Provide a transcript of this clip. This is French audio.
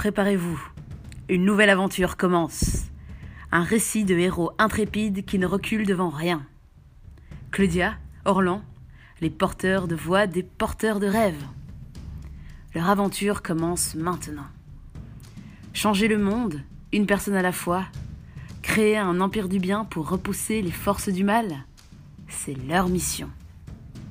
Préparez-vous, une nouvelle aventure commence. Un récit de héros intrépides qui ne reculent devant rien. Claudia, Orlan, les porteurs de voix des porteurs de rêves. Leur aventure commence maintenant. Changer le monde, une personne à la fois, créer un empire du bien pour repousser les forces du mal, c'est leur mission.